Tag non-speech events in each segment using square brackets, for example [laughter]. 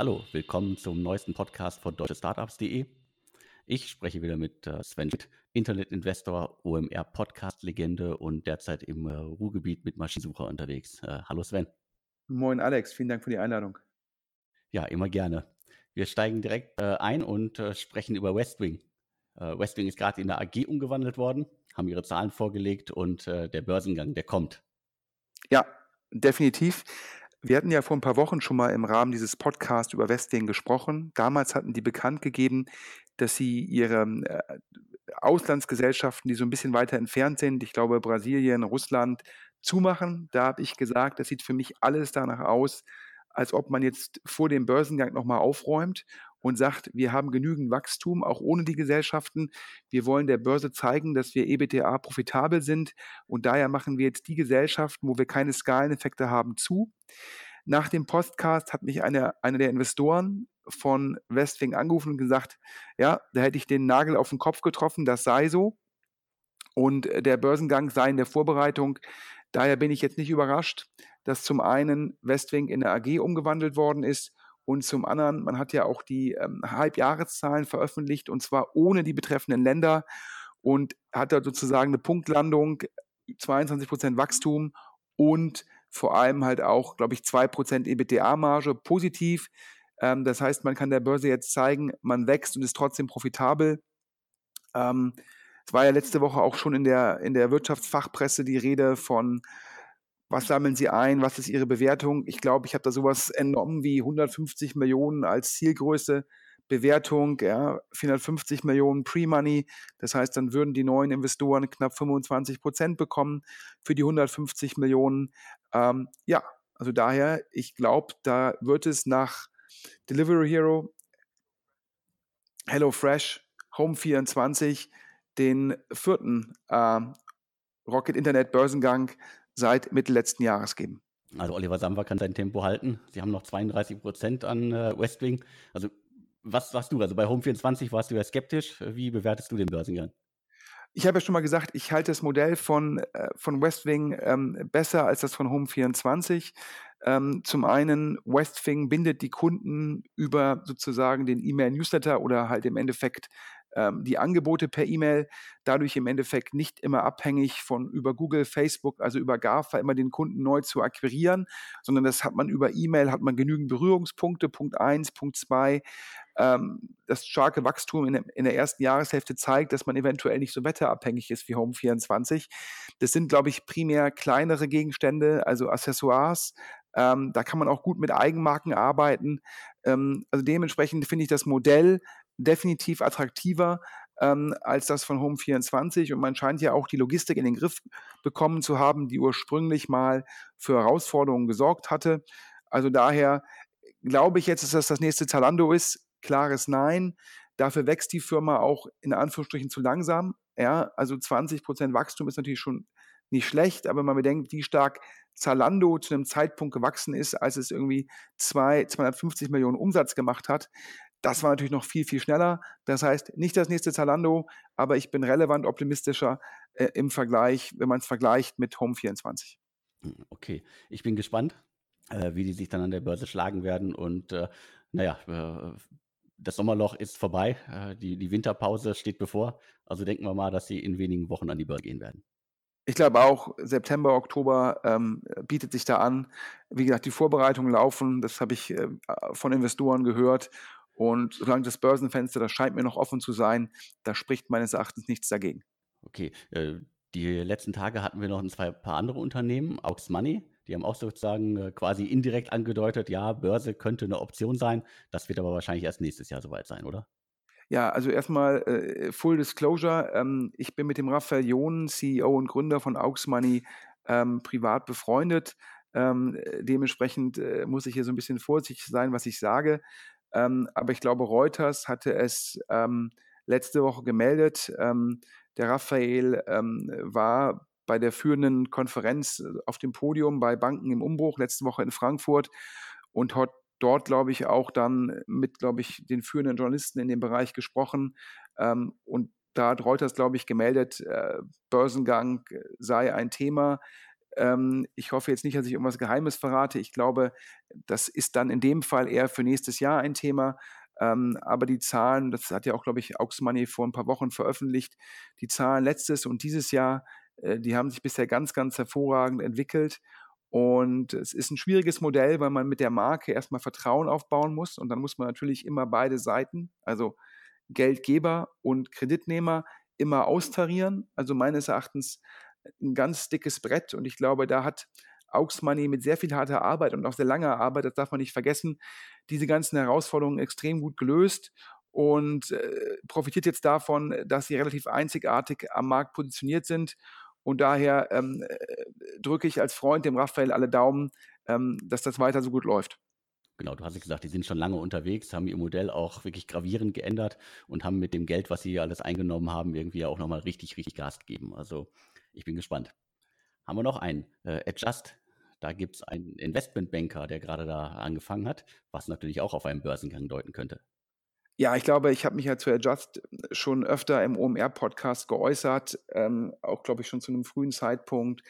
Hallo, willkommen zum neuesten Podcast von deutschestartups.de. Ich spreche wieder mit äh, Sven Schmidt, Internetinvestor, OMR Podcast-Legende und derzeit im äh, Ruhrgebiet mit Maschinensucher unterwegs. Äh, hallo Sven. Moin Alex, vielen Dank für die Einladung. Ja, immer gerne. Wir steigen direkt ein und sprechen über Westwing. Westwing ist gerade in der AG umgewandelt worden, haben ihre Zahlen vorgelegt und der Börsengang, der kommt. Ja, definitiv. Wir hatten ja vor ein paar Wochen schon mal im Rahmen dieses Podcasts über Westwing gesprochen. Damals hatten die bekannt gegeben, dass sie ihre äh, Auslandsgesellschaften, die so ein bisschen weiter entfernt sind, ich glaube Brasilien, Russland, zumachen. Da habe ich gesagt, das sieht für mich alles danach aus, als ob man jetzt vor dem Börsengang nochmal aufräumt und sagt, wir haben genügend Wachstum, auch ohne die Gesellschaften. Wir wollen der Börse zeigen, dass wir EBTA profitabel sind und daher machen wir jetzt die Gesellschaften, wo wir keine Skaleneffekte haben, zu. Nach dem Podcast hat mich einer eine der Investoren von Westwing angerufen und gesagt, ja, da hätte ich den Nagel auf den Kopf getroffen, das sei so. Und der Börsengang sei in der Vorbereitung. Daher bin ich jetzt nicht überrascht, dass zum einen Westwing in der AG umgewandelt worden ist und zum anderen, man hat ja auch die ähm, Halbjahreszahlen veröffentlicht und zwar ohne die betreffenden Länder und hat da sozusagen eine Punktlandung, 22 Prozent Wachstum und vor allem halt auch, glaube ich, 2% EBITDA-Marge positiv. Ähm, das heißt, man kann der Börse jetzt zeigen, man wächst und ist trotzdem profitabel. Ähm, es war ja letzte Woche auch schon in der, in der Wirtschaftsfachpresse die Rede von was sammeln Sie ein? Was ist Ihre Bewertung? Ich glaube, ich habe da sowas entnommen wie 150 Millionen als Zielgröße. Bewertung, ja, 450 Millionen Pre-Money. Das heißt, dann würden die neuen Investoren knapp 25 Prozent bekommen für die 150 Millionen. Ähm, ja, also daher, ich glaube, da wird es nach Delivery Hero, HelloFresh, Home24 den vierten äh, Rocket Internet Börsengang seit Mitte letzten Jahres geben. Also Oliver Samba kann sein Tempo halten. Sie haben noch 32 Prozent an äh, Westwing. Also was sagst du? Also bei Home24 warst du ja skeptisch. Wie bewertest du den Börsengang? Ich habe ja schon mal gesagt, ich halte das Modell von, äh, von Westwing ähm, besser als das von Home24. Ähm, zum einen, Westwing bindet die Kunden über sozusagen den E-Mail-Newsletter oder halt im Endeffekt ähm, die Angebote per E-Mail, dadurch im Endeffekt nicht immer abhängig von über Google, Facebook, also über GAFA immer den Kunden neu zu akquirieren, sondern das hat man über E-Mail, hat man genügend Berührungspunkte, Punkt eins, Punkt zwei. Ähm, das starke Wachstum in, in, der ersten Jahreshälfte zeigt, dass man eventuell nicht so wetterabhängig ist wie Home24. Das sind, glaube ich, primär kleinere Gegenstände, also Accessoires, ähm, da kann man auch gut mit Eigenmarken arbeiten. Ähm, also dementsprechend finde ich das Modell definitiv attraktiver ähm, als das von Home24 und man scheint ja auch die Logistik in den Griff bekommen zu haben, die ursprünglich mal für Herausforderungen gesorgt hatte. Also daher glaube ich jetzt, dass das das nächste Zalando ist. Klares Nein. Dafür wächst die Firma auch in Anführungsstrichen zu langsam. Ja, also 20 Prozent Wachstum ist natürlich schon nicht schlecht, aber man bedenkt, wie stark Zalando zu einem Zeitpunkt gewachsen ist, als es irgendwie zwei, 250 Millionen Umsatz gemacht hat, das war natürlich noch viel, viel schneller. Das heißt, nicht das nächste Zalando, aber ich bin relevant optimistischer äh, im Vergleich, wenn man es vergleicht mit Home24. Hm, okay, ich bin gespannt, äh, wie die sich dann an der Börse schlagen werden. Und äh, naja, äh, das Sommerloch ist vorbei, äh, die, die Winterpause steht bevor. Also denken wir mal, dass sie in wenigen Wochen an die Börse gehen werden. Ich glaube auch, September, Oktober ähm, bietet sich da an. Wie gesagt, die Vorbereitungen laufen, das habe ich äh, von Investoren gehört. Und solange das Börsenfenster, das scheint mir noch offen zu sein, da spricht meines Erachtens nichts dagegen. Okay, äh, die letzten Tage hatten wir noch ein zwei paar andere Unternehmen, Aux Money, die haben auch sozusagen äh, quasi indirekt angedeutet, ja, Börse könnte eine Option sein. Das wird aber wahrscheinlich erst nächstes Jahr soweit sein, oder? Ja, also erstmal äh, Full Disclosure. Ähm, ich bin mit dem Raphael John, CEO und Gründer von Aux Money, ähm, privat befreundet. Ähm, dementsprechend äh, muss ich hier so ein bisschen vorsichtig sein, was ich sage. Ähm, aber ich glaube, Reuters hatte es ähm, letzte Woche gemeldet. Ähm, der Raphael ähm, war bei der führenden Konferenz äh, auf dem Podium bei Banken im Umbruch letzte Woche in Frankfurt und hat dort, glaube ich, auch dann mit, glaube ich, den führenden Journalisten in dem Bereich gesprochen. Ähm, und da hat Reuters, glaube ich, gemeldet, äh, Börsengang sei ein Thema. Ähm, ich hoffe jetzt nicht, dass ich irgendwas Geheimes verrate. Ich glaube, das ist dann in dem Fall eher für nächstes Jahr ein Thema. Ähm, aber die Zahlen, das hat ja auch, glaube ich, Aux Money vor ein paar Wochen veröffentlicht, die Zahlen letztes und dieses Jahr, äh, die haben sich bisher ganz, ganz hervorragend entwickelt. Und es ist ein schwieriges Modell, weil man mit der Marke erstmal Vertrauen aufbauen muss. Und dann muss man natürlich immer beide Seiten, also Geldgeber und Kreditnehmer, immer austarieren. Also meines Erachtens ein ganz dickes Brett. Und ich glaube, da hat Aux Money mit sehr viel harter Arbeit und auch sehr langer Arbeit, das darf man nicht vergessen, diese ganzen Herausforderungen extrem gut gelöst und äh, profitiert jetzt davon, dass sie relativ einzigartig am Markt positioniert sind und daher ähm, äh, drücke ich als Freund dem Raphael alle Daumen, ähm, dass das weiter so gut läuft. Genau, du hast ja gesagt, die sind schon lange unterwegs, haben ihr Modell auch wirklich gravierend geändert und haben mit dem Geld, was sie alles eingenommen haben, irgendwie auch nochmal richtig, richtig Gas gegeben. Also ich bin gespannt. Haben wir noch einen? Äh, Adjust. Da gibt es einen Investmentbanker, der gerade da angefangen hat, was natürlich auch auf einen Börsengang deuten könnte. Ja, ich glaube, ich habe mich ja zu Adjust schon öfter im OMR-Podcast geäußert, ähm, auch, glaube ich, schon zu einem frühen Zeitpunkt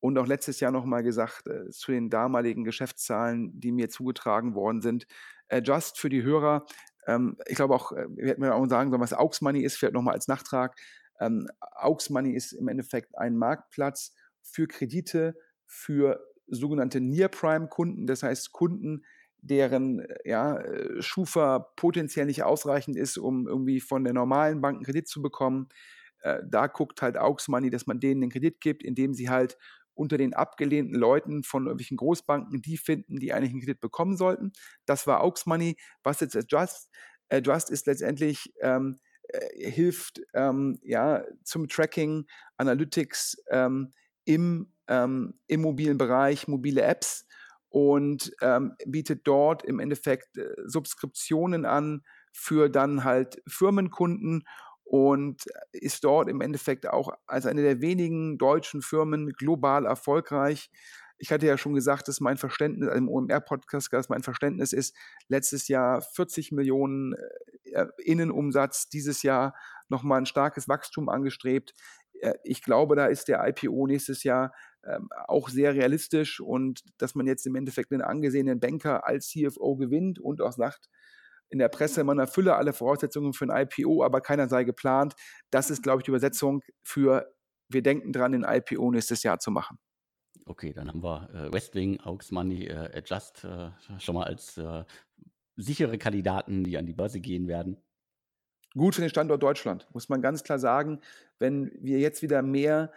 und auch letztes Jahr nochmal gesagt äh, zu den damaligen Geschäftszahlen, die mir zugetragen worden sind. Adjust für die Hörer, ähm, ich glaube auch, äh, wir hätten mir auch sagen sollen, was Aux Money ist, vielleicht nochmal als Nachtrag. Ähm, Aux Money ist im Endeffekt ein Marktplatz für Kredite, für sogenannte Near-Prime-Kunden, das heißt Kunden, deren ja, äh, Schufa potenziell nicht ausreichend ist, um irgendwie von der normalen Bank einen Kredit zu bekommen. Äh, da guckt halt Aux Money, dass man denen den Kredit gibt, indem sie halt unter den abgelehnten Leuten von irgendwelchen Großbanken die finden, die eigentlich einen Kredit bekommen sollten. Das war Aux Money. Was jetzt Adjust? Adjust ist letztendlich ähm, äh, hilft ähm, ja zum Tracking, Analytics ähm, im, ähm, im mobilen Bereich, mobile Apps und ähm, bietet dort im Endeffekt äh, Subskriptionen an für dann halt Firmenkunden und ist dort im Endeffekt auch als eine der wenigen deutschen Firmen global erfolgreich. Ich hatte ja schon gesagt, dass mein Verständnis, also im OMR-Podcast, dass mein Verständnis ist, letztes Jahr 40 Millionen äh, Innenumsatz, dieses Jahr nochmal ein starkes Wachstum angestrebt. Äh, ich glaube, da ist der IPO nächstes Jahr ähm, auch sehr realistisch und dass man jetzt im Endeffekt einen angesehenen Banker als CFO gewinnt und auch sagt, in der Presse, man erfülle alle Voraussetzungen für ein IPO, aber keiner sei geplant. Das ist, glaube ich, die Übersetzung für wir denken dran, ein IPO nächstes Jahr zu machen. Okay, dann haben wir äh, Westwing, Aux Money, äh, Adjust äh, schon mal als äh, sichere Kandidaten, die an die Börse gehen werden. Gut für den Standort Deutschland, muss man ganz klar sagen. Wenn wir jetzt wieder mehr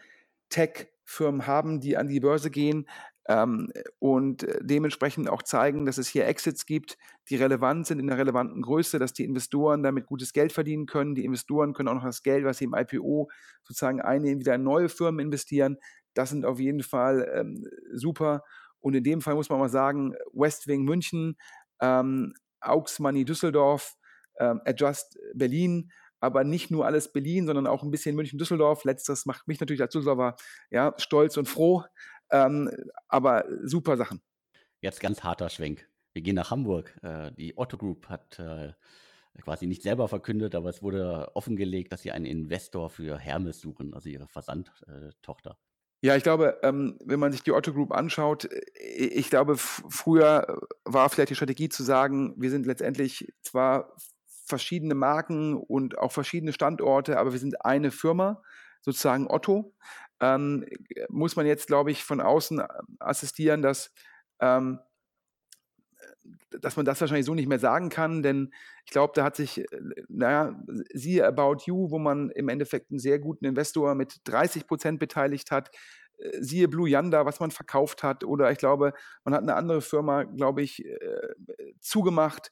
Tech-Firmen haben, die an die Börse gehen ähm, und äh, dementsprechend auch zeigen, dass es hier Exits gibt, die relevant sind in der relevanten Größe, dass die Investoren damit gutes Geld verdienen können. Die Investoren können auch noch das Geld, was sie im IPO sozusagen einnehmen, wieder in neue Firmen investieren. Das sind auf jeden Fall ähm, super. Und in dem Fall muss man mal sagen, Westwing München, ähm, Aux Money Düsseldorf, ähm, Adjust Berlin, aber nicht nur alles Berlin, sondern auch ein bisschen München-Düsseldorf. Letzteres macht mich natürlich als Düsseldorfer ja, stolz und froh, ähm, aber super Sachen. Jetzt ganz harter Schwenk. Wir gehen nach Hamburg. Äh, die Otto Group hat äh, quasi nicht selber verkündet, aber es wurde offengelegt, dass sie einen Investor für Hermes suchen, also ihre Versandtochter. Ja, ich glaube, ähm, wenn man sich die Otto Group anschaut, äh, ich glaube, früher war vielleicht die Strategie zu sagen, wir sind letztendlich zwar verschiedene Marken und auch verschiedene Standorte, aber wir sind eine Firma, sozusagen Otto. Ähm, muss man jetzt, glaube ich, von außen äh, assistieren, dass ähm, dass man das wahrscheinlich so nicht mehr sagen kann, denn ich glaube, da hat sich, äh, naja, siehe About You, wo man im Endeffekt einen sehr guten Investor mit 30 Prozent beteiligt hat, äh, siehe Blue Yanda, was man verkauft hat, oder ich glaube, man hat eine andere Firma, glaube ich, äh, zugemacht.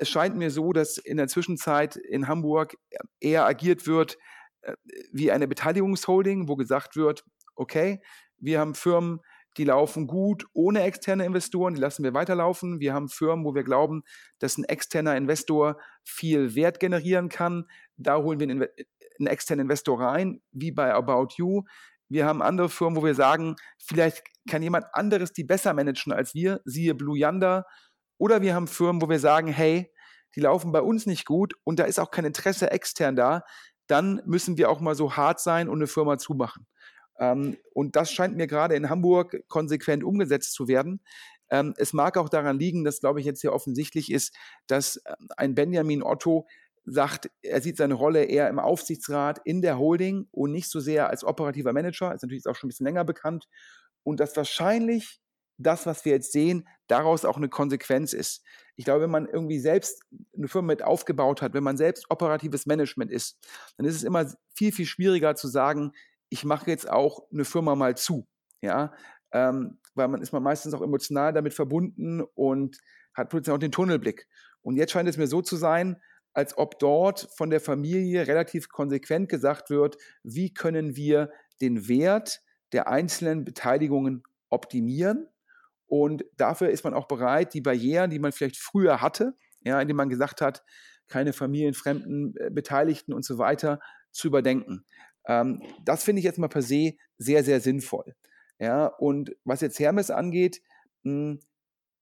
Es scheint mir so, dass in der Zwischenzeit in Hamburg eher agiert wird wie eine Beteiligungsholding, wo gesagt wird, okay, wir haben Firmen, die laufen gut ohne externe Investoren, die lassen wir weiterlaufen. Wir haben Firmen, wo wir glauben, dass ein externer Investor viel Wert generieren kann. Da holen wir einen, einen externen Investor rein, wie bei About You. Wir haben andere Firmen, wo wir sagen, vielleicht kann jemand anderes die besser managen als wir, siehe Blue Yonder. Oder wir haben Firmen, wo wir sagen, hey, die laufen bei uns nicht gut und da ist auch kein Interesse extern da. Dann müssen wir auch mal so hart sein und eine Firma zumachen. Ähm, und das scheint mir gerade in Hamburg konsequent umgesetzt zu werden. Ähm, es mag auch daran liegen, dass, glaube ich, jetzt hier offensichtlich ist, dass ähm, ein Benjamin Otto sagt, er sieht seine Rolle eher im Aufsichtsrat, in der Holding und nicht so sehr als operativer Manager. Ist natürlich auch schon ein bisschen länger bekannt. Und dass wahrscheinlich das, was wir jetzt sehen, daraus auch eine Konsequenz ist. Ich glaube, wenn man irgendwie selbst eine Firma mit aufgebaut hat, wenn man selbst operatives Management ist, dann ist es immer viel, viel schwieriger zu sagen, ich mache jetzt auch eine Firma mal zu. Ja, ähm, weil man ist man meistens auch emotional damit verbunden und hat plötzlich auch den Tunnelblick. Und jetzt scheint es mir so zu sein, als ob dort von der Familie relativ konsequent gesagt wird, wie können wir den Wert der einzelnen Beteiligungen optimieren. Und dafür ist man auch bereit, die Barrieren, die man vielleicht früher hatte, ja, indem man gesagt hat, keine familienfremden äh, Beteiligten und so weiter, zu überdenken. Ähm, das finde ich jetzt mal per se sehr, sehr sinnvoll. Ja, und was jetzt Hermes angeht, mh, hm,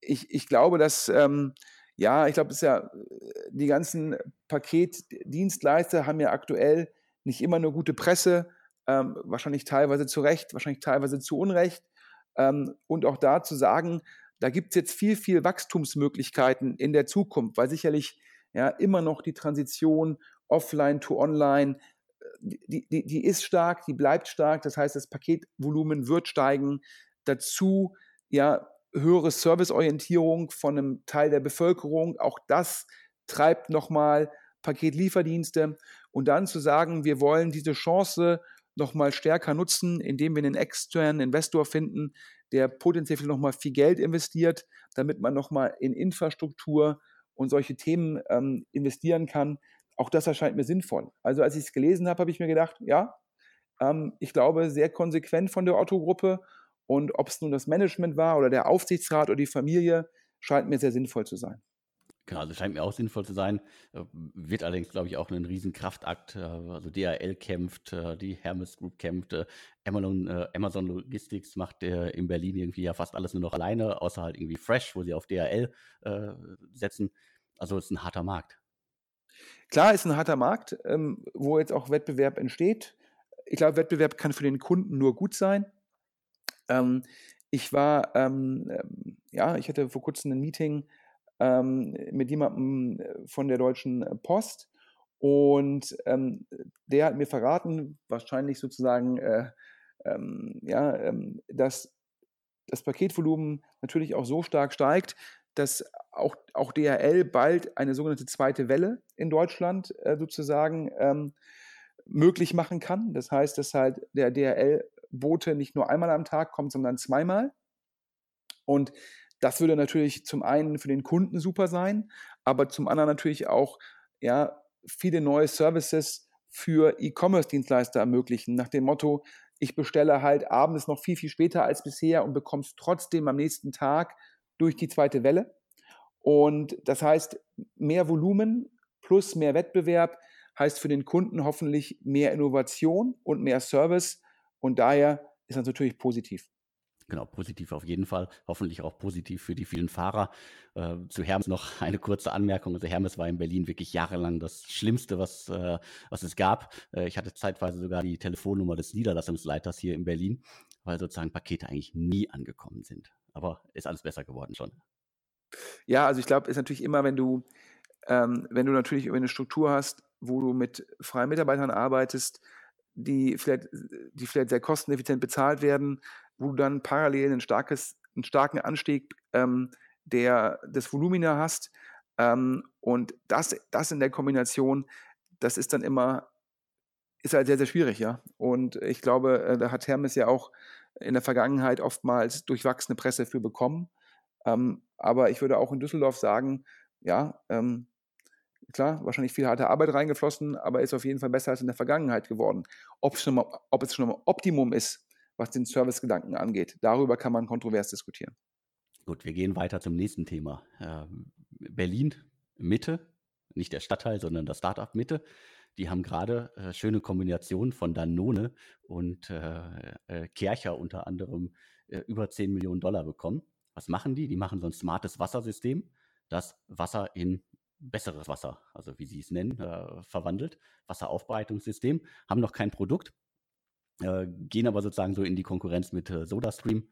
ich, ich glaube, dass, ähm, ja, ich glaube, ja, die ganzen Paketdienstleister haben ja aktuell nicht immer nur gute Presse, ähm, wahrscheinlich teilweise zu Recht, wahrscheinlich teilweise zu Unrecht. Ähm, und auch da zu sagen, da gibt es jetzt viel, viel Wachstumsmöglichkeiten in der Zukunft, weil sicherlich ja immer noch die Transition offline to online die, die, die ist stark, die bleibt stark. Das heißt, das Paketvolumen wird steigen. Dazu ja höhere Serviceorientierung von einem Teil der Bevölkerung. Auch das treibt nochmal Paketlieferdienste. Und dann zu sagen, wir wollen diese Chance nochmal stärker nutzen, indem wir einen externen Investor finden, der potenziell nochmal viel Geld investiert, damit man nochmal in Infrastruktur und solche Themen ähm, investieren kann auch das erscheint mir sinnvoll. Also als ich es gelesen habe, habe ich mir gedacht, ja, ähm, ich glaube, sehr konsequent von der Otto-Gruppe. Und ob es nun das Management war oder der Aufsichtsrat oder die Familie, scheint mir sehr sinnvoll zu sein. Genau, also scheint mir auch sinnvoll zu sein. Äh, wird allerdings, glaube ich, auch ein Riesenkraftakt. Äh, also DHL kämpft, äh, die Hermes Group kämpft, Amazon, Amazon Logistics macht in Berlin irgendwie ja fast alles nur noch alleine, außer halt irgendwie Fresh, wo sie auf DHL setzen. Also es ist ein harter Markt. Klar ist ein harter Markt, ähm, wo jetzt auch Wettbewerb entsteht. Ich glaube, Wettbewerb kann für den Kunden nur gut sein. Ähm, ich war, ähm, ähm ja, ich hatte vor kurzem ein Meeting ähm, mit jemandem äh, von der Deutschen Post und ähm, der hat mir verraten, wahrscheinlich sozusagen, äh, ja, dass das Paketvolumen natürlich auch so stark steigt, dass auch, auch DHL bald eine sogenannte zweite Welle in Deutschland äh, sozusagen ähm, möglich machen kann. Das heißt, dass halt der DHL-Bote nicht nur einmal am Tag kommt, sondern zweimal. Und das würde natürlich zum einen für den Kunden super sein, aber zum anderen natürlich auch ja, viele neue Services für E-Commerce-Dienstleister ermöglichen, nach dem Motto, ich bestelle halt abends noch viel, viel später als bisher und bekomme es trotzdem am nächsten Tag durch die zweite Welle. Und das heißt, mehr Volumen plus mehr Wettbewerb heißt für den Kunden hoffentlich mehr Innovation und mehr Service. Und daher ist das natürlich positiv. Genau, positiv auf jeden Fall. Hoffentlich auch positiv für die vielen Fahrer. Äh, zu Hermes noch [laughs] eine kurze Anmerkung. Also Hermes war in Berlin wirklich jahrelang das Schlimmste, was, äh, was es gab. Äh, ich hatte zeitweise sogar die Telefonnummer des Niederlassungsleiters hier in Berlin, weil sozusagen Pakete eigentlich nie angekommen sind. Aber ist alles besser geworden schon. Ja, also ich glaube, ist natürlich immer, wenn du, ähm, wenn du natürlich eine Struktur hast, wo du mit freien Mitarbeitern arbeitest, die vielleicht, die vielleicht sehr kosteneffizient bezahlt werden, wo du dann parallel ein starkes, einen starken Anstieg ähm, der, des Volumina hast. Ähm, und das, das in der Kombination, das ist dann immer, ist halt sehr, sehr schwierig, ja. Und ich glaube, äh, da hat Hermes ja auch in der Vergangenheit oftmals durchwachsene Presse für bekommen. Ähm, aber ich würde auch in Düsseldorf sagen, ja, ähm, klar, wahrscheinlich viel harte Arbeit reingeflossen, aber ist auf jeden Fall besser als in der Vergangenheit geworden. Ob es schon mal, ob es schon mal Optimum ist, was den Servicegedanken angeht, darüber kann man kontrovers diskutieren. Gut, wir gehen weiter zum nächsten Thema. Ähm, Berlin Mitte, nicht der Stadtteil, sondern das Startup Mitte. Die haben gerade äh, schöne Kombinationen von Danone und äh, äh, Kercher unter anderem äh, über 10 Millionen Dollar bekommen. Was machen die? Die machen so ein smartes Wassersystem, das Wasser in besseres Wasser, also wie sie es nennen, äh, verwandelt. Wasseraufbereitungssystem, haben noch kein Produkt, äh, gehen aber sozusagen so in die Konkurrenz mit äh, SodaStream.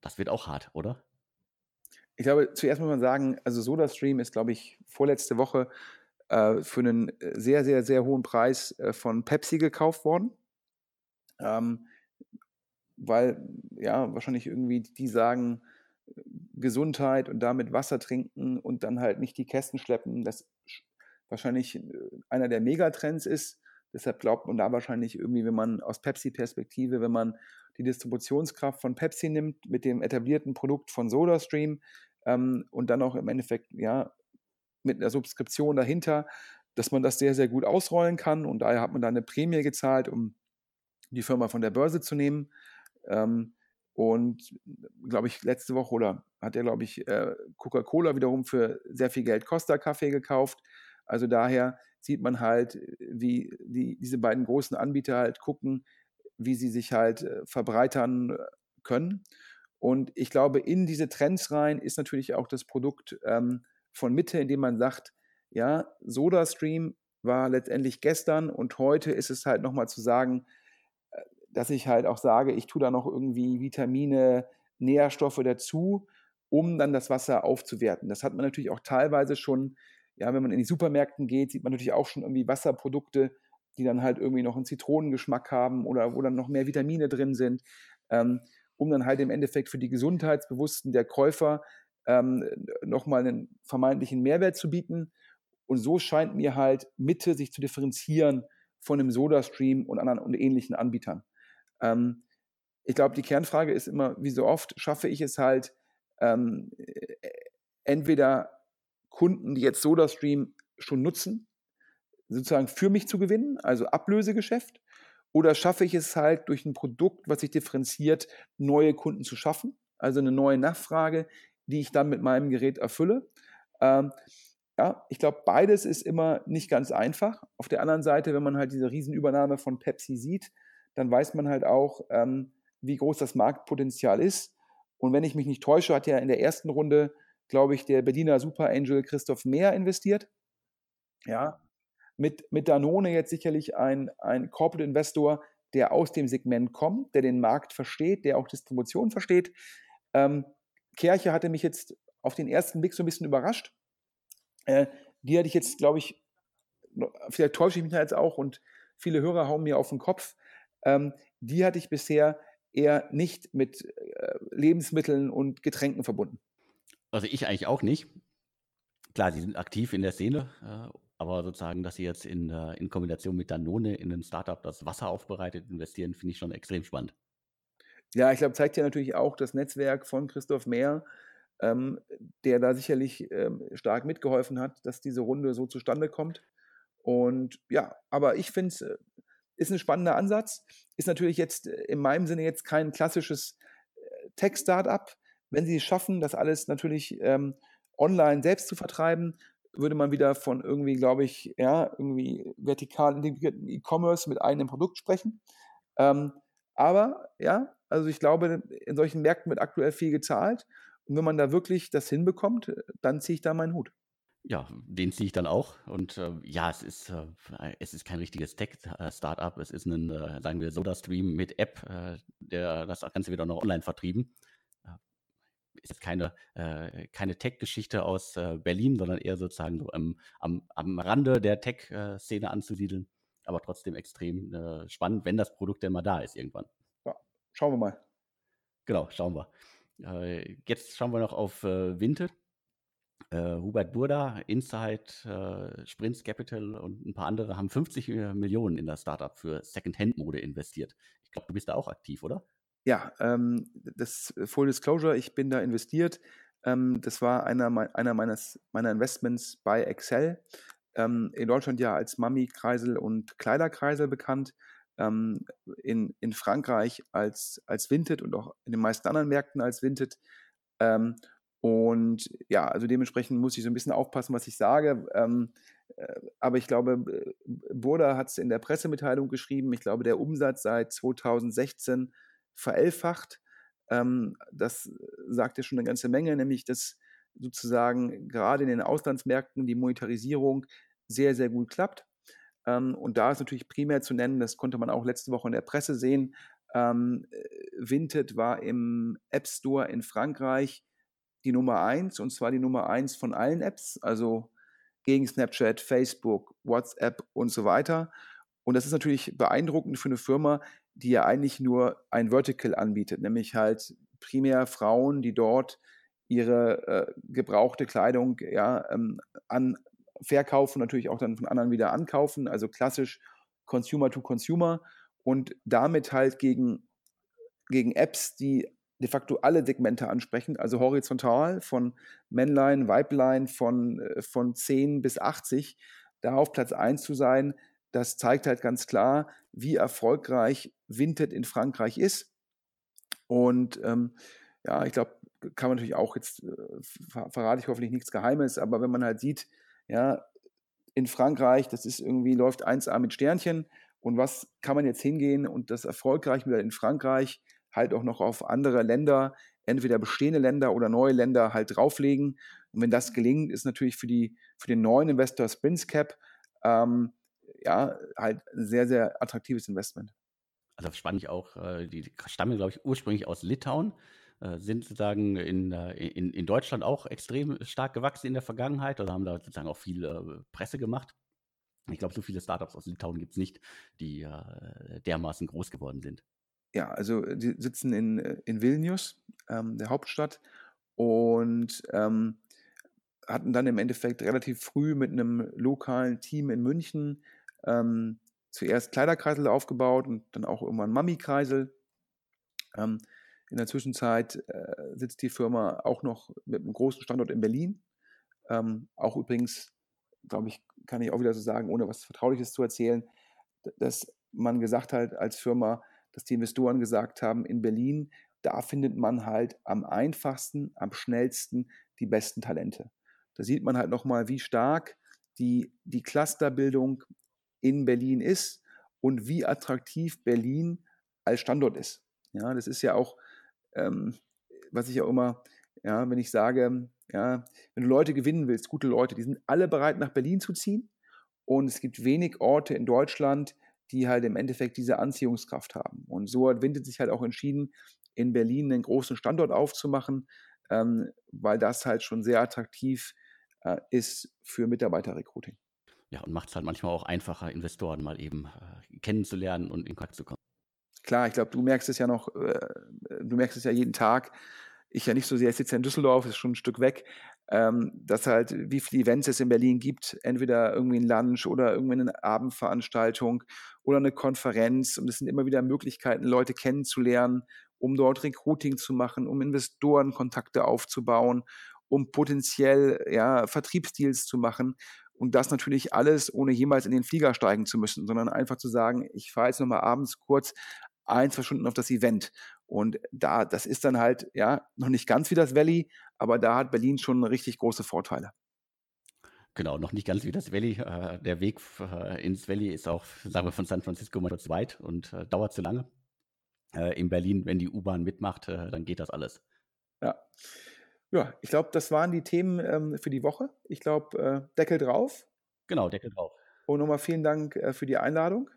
Das wird auch hart, oder? Ich glaube, zuerst muss man sagen, also SodaStream ist, glaube ich, vorletzte Woche äh, für einen sehr, sehr, sehr hohen Preis äh, von Pepsi gekauft worden. Ähm, weil, ja, wahrscheinlich irgendwie die sagen, Gesundheit und damit Wasser trinken und dann halt nicht die Kästen schleppen, das wahrscheinlich äh, einer der Megatrends ist. Deshalb glaubt man da wahrscheinlich irgendwie, wenn man aus Pepsi-Perspektive, wenn man die Distributionskraft von Pepsi nimmt mit dem etablierten Produkt von SodaStream ähm, und dann auch im Endeffekt ja mit einer Subskription dahinter, dass man das sehr, sehr gut ausrollen kann. Und daher hat man da eine Prämie gezahlt, um die Firma von der Börse zu nehmen. Ähm, und glaube ich, letzte Woche oder hat er, glaube ich, äh, Coca-Cola wiederum für sehr viel Geld Costa Kaffee gekauft. Also daher sieht man halt, wie die, diese beiden großen Anbieter halt gucken, wie sie sich halt äh, verbreitern äh, können. Und ich glaube, in diese Trends rein ist natürlich auch das Produkt ähm, von Mitte, indem man sagt, ja, SodaStream war letztendlich gestern und heute ist es halt nochmal zu sagen, dass ich halt auch sage, ich tue da noch irgendwie Vitamine, Nährstoffe dazu, um dann das Wasser aufzuwerten. Das hat man natürlich auch teilweise schon, ja, wenn man in die Supermärkten geht, sieht man natürlich auch schon irgendwie Wasserprodukte, die dann halt irgendwie noch einen Zitronengeschmack haben oder wo dann noch mehr Vitamine drin sind, ähm, um dann halt im Endeffekt für die Gesundheitsbewussten der Käufer ähm, nochmal einen vermeintlichen Mehrwert zu bieten. Und so scheint mir halt Mitte sich zu differenzieren von einem Soda-Stream und anderen und ähnlichen Anbietern. Ähm, ich glaube, die Kernfrage ist immer, wie so oft, schaffe ich es halt, ähm, äh, entweder Kunden, die jetzt SodaStream schon nutzen, sozusagen für mich zu gewinnen, also Ablösegeschäft, oder schaffe ich es halt durch ein Produkt, was sich differenziert, neue Kunden zu schaffen, also eine neue Nachfrage, die ich dann mit meinem Gerät erfülle. Ähm, ja, ich glaube, beides ist immer nicht ganz einfach. Auf der anderen Seite, wenn man halt diese Riesenübernahme von Pepsi sieht, dann weiß man halt auch, ähm, wie groß das Marktpotenzial ist. Und wenn ich mich nicht täusche, hat ja in der ersten Runde, glaube ich, der Berliner Super Angel Christoph Mehr investiert. Ja, mit, mit Danone jetzt sicherlich ein, ein Corporate Investor, der aus dem Segment kommt, der den Markt versteht, der auch Distribution versteht. Ähm, Kerche hatte mich jetzt auf den ersten Blick so ein bisschen überrascht. Äh, die hatte ich jetzt, glaube ich, vielleicht täusche ich mich da jetzt auch und viele Hörer hauen mir auf den Kopf ähm, die hatte ich bisher eher nicht mit äh, Lebensmitteln und Getränken verbunden. Also ich eigentlich auch nicht. Klar, sie sind aktiv in der Szene, aber sozusagen, dass sie jetzt in, äh, in Kombination mit Danone in ein Startup, das Wasser aufbereitet, investieren, finde ich schon extrem spannend. Ja, ich glaube, zeigt ja natürlich auch das Netzwerk von Christoph Mehr, ähm, der da sicherlich ähm, stark mitgeholfen hat, dass diese Runde so zustande kommt. Und ja, aber ich finde es äh, ist ein spannender Ansatz. Ist natürlich jetzt äh, in meinem Sinne jetzt kein klassisches äh, Tech-Startup. Wenn sie es schaffen, das alles natürlich ähm, online selbst zu vertreiben, würde man wieder von irgendwie, glaube ich, ja, irgendwie vertikal integrierten E-Commerce mit einem Produkt sprechen. Ähm, aber ja, also ich glaube, in solchen Märkten wird aktuell viel gezahlt. Und wenn man da wirklich das hinbekommt, äh, dann ziehe ich da meinen Hut. Ja, den ziehe ich dann auch. Und äh, ja, es ist, äh, es ist kein richtiges Tech-Startup. Es ist ein, äh, sagen wir, SodaStream mit App, äh, der das Ganze wieder noch online vertrieben. Äh, ist jetzt keine, äh, keine Tech-Geschichte aus Berlin, sondern eher sozusagen so am, am, am Rande der Tech-Szene anzusiedeln. Aber trotzdem extrem spannend, wenn das Produkt denn mal da ist irgendwann. Schauen wir mal. Genau, schauen wir. jetzt schauen wir noch auf Vinted äh, Hubert Burda, Insight, äh, Sprints Capital und ein paar andere haben 50 äh, Millionen in das Startup für Second-Hand-Mode investiert. Ich glaube, du bist da auch aktiv, oder? Ja, ähm, das Full Disclosure, ich bin da investiert. Ähm, das war einer, einer meines, meiner Investments bei Excel. Ähm, in Deutschland ja als Mami-Kreisel und Kleiderkreisel bekannt. Ähm, in, in Frankreich als, als Vinted und auch in den meisten anderen Märkten als Vinted. Ähm, und ja, also dementsprechend muss ich so ein bisschen aufpassen, was ich sage. Ähm, äh, aber ich glaube, Burda hat es in der Pressemitteilung geschrieben, ich glaube, der Umsatz seit 2016 verelfacht. Ähm, das sagt ja schon eine ganze Menge, nämlich dass sozusagen gerade in den Auslandsmärkten die Monetarisierung sehr, sehr gut klappt. Ähm, und da ist natürlich primär zu nennen, das konnte man auch letzte Woche in der Presse sehen, ähm, Vinted war im App Store in Frankreich die Nummer eins und zwar die Nummer eins von allen Apps, also gegen Snapchat, Facebook, WhatsApp und so weiter. Und das ist natürlich beeindruckend für eine Firma, die ja eigentlich nur ein Vertical anbietet, nämlich halt primär Frauen, die dort ihre äh, gebrauchte Kleidung ja, ähm, an, verkaufen, natürlich auch dann von anderen wieder ankaufen, also klassisch Consumer to Consumer und damit halt gegen, gegen Apps, die de facto alle Segmente ansprechen, also horizontal von Männlein, Weiblein, von, äh, von 10 bis 80, da auf Platz 1 zu sein, das zeigt halt ganz klar, wie erfolgreich Vinted in Frankreich ist. Und ähm, ja, ich glaube, kann man natürlich auch jetzt, äh, verrate ich hoffentlich nichts Geheimes, aber wenn man halt sieht, ja, in Frankreich, das ist irgendwie, läuft 1A mit Sternchen und was kann man jetzt hingehen und das erfolgreich wieder in Frankreich halt auch noch auf andere Länder, entweder bestehende Länder oder neue Länder halt drauflegen. Und wenn das gelingt, ist natürlich für, die, für den neuen Investor Sprints Cap ähm, ja, halt ein sehr, sehr attraktives Investment. Also ich auch, äh, die stammen, glaube ich, ursprünglich aus Litauen, sind sozusagen in, äh, in, in Deutschland auch extrem stark gewachsen in der Vergangenheit, also haben da sozusagen auch viel Presse gemacht. Ich glaube, so viele Startups aus Litauen gibt es nicht, die dermaßen groß geworden sind. Ja, also die sitzen in, in Vilnius, ähm, der Hauptstadt, und ähm, hatten dann im Endeffekt relativ früh mit einem lokalen Team in München ähm, zuerst Kleiderkreisel aufgebaut und dann auch irgendwann Mami-Kreisel. Ähm, in der Zwischenzeit äh, sitzt die Firma auch noch mit einem großen Standort in Berlin. Ähm, auch übrigens, glaube ich, kann ich auch wieder so sagen, ohne was Vertrauliches zu erzählen, dass man gesagt hat als Firma, dass die Investoren gesagt haben, in Berlin, da findet man halt am einfachsten, am schnellsten die besten Talente. Da sieht man halt nochmal, wie stark die, die Clusterbildung in Berlin ist und wie attraktiv Berlin als Standort ist. Ja, das ist ja auch, ähm, was ich ja immer, ja, wenn ich sage, ja, wenn du Leute gewinnen willst, gute Leute, die sind alle bereit, nach Berlin zu ziehen. Und es gibt wenig Orte in Deutschland, die halt im Endeffekt diese Anziehungskraft haben. Und so hat Vinted sich halt auch entschieden, in Berlin einen großen Standort aufzumachen, ähm, weil das halt schon sehr attraktiv äh, ist für Mitarbeiterrecruiting. Ja, und macht es halt manchmal auch einfacher, Investoren mal eben äh, kennenzulernen und in Kontakt zu kommen. Klar, ich glaube, du merkst es ja noch, äh, du merkst es ja jeden Tag. Ich ja nicht so sehr, ich sitze in Düsseldorf, ist schon ein Stück weg, ähm, dass halt, wie viele Events es in Berlin gibt, entweder irgendwie ein Lunch oder irgendwie eine Abendveranstaltung oder eine Konferenz. Und es sind immer wieder Möglichkeiten, Leute kennenzulernen, um dort Recruiting zu machen, um Investorenkontakte aufzubauen, um potenziell ja, Vertriebsdeals zu machen. Und das natürlich alles, ohne jemals in den Flieger steigen zu müssen, sondern einfach zu sagen, ich fahre jetzt nochmal abends kurz ein, zwei Stunden auf das Event. Und da, das ist dann halt, ja, noch nicht ganz wie das Valley, aber da hat Berlin schon richtig große Vorteile. Genau, noch nicht ganz wie das Valley. Äh, der Weg äh, ins Valley ist auch, sagen wir, von San Francisco mal zu weit und äh, dauert zu lange. In Berlin, wenn die U-Bahn mitmacht, dann geht das alles. Ja. Ja, ich glaube, das waren die Themen ähm, für die Woche. Ich glaube, Deckel drauf. Genau, Deckel drauf. Und nochmal vielen Dank für die Einladung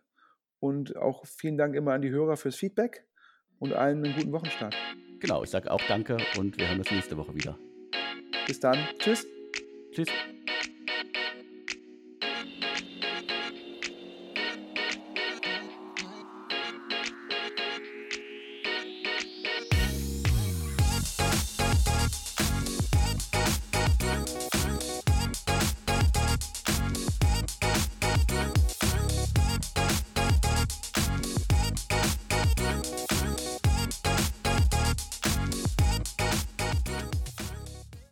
und auch vielen Dank immer an die Hörer fürs Feedback und allen einen guten Wochenstart. Genau, ich sage auch Danke und wir hören uns nächste Woche wieder. Bis dann. Tschüss. Tschüss.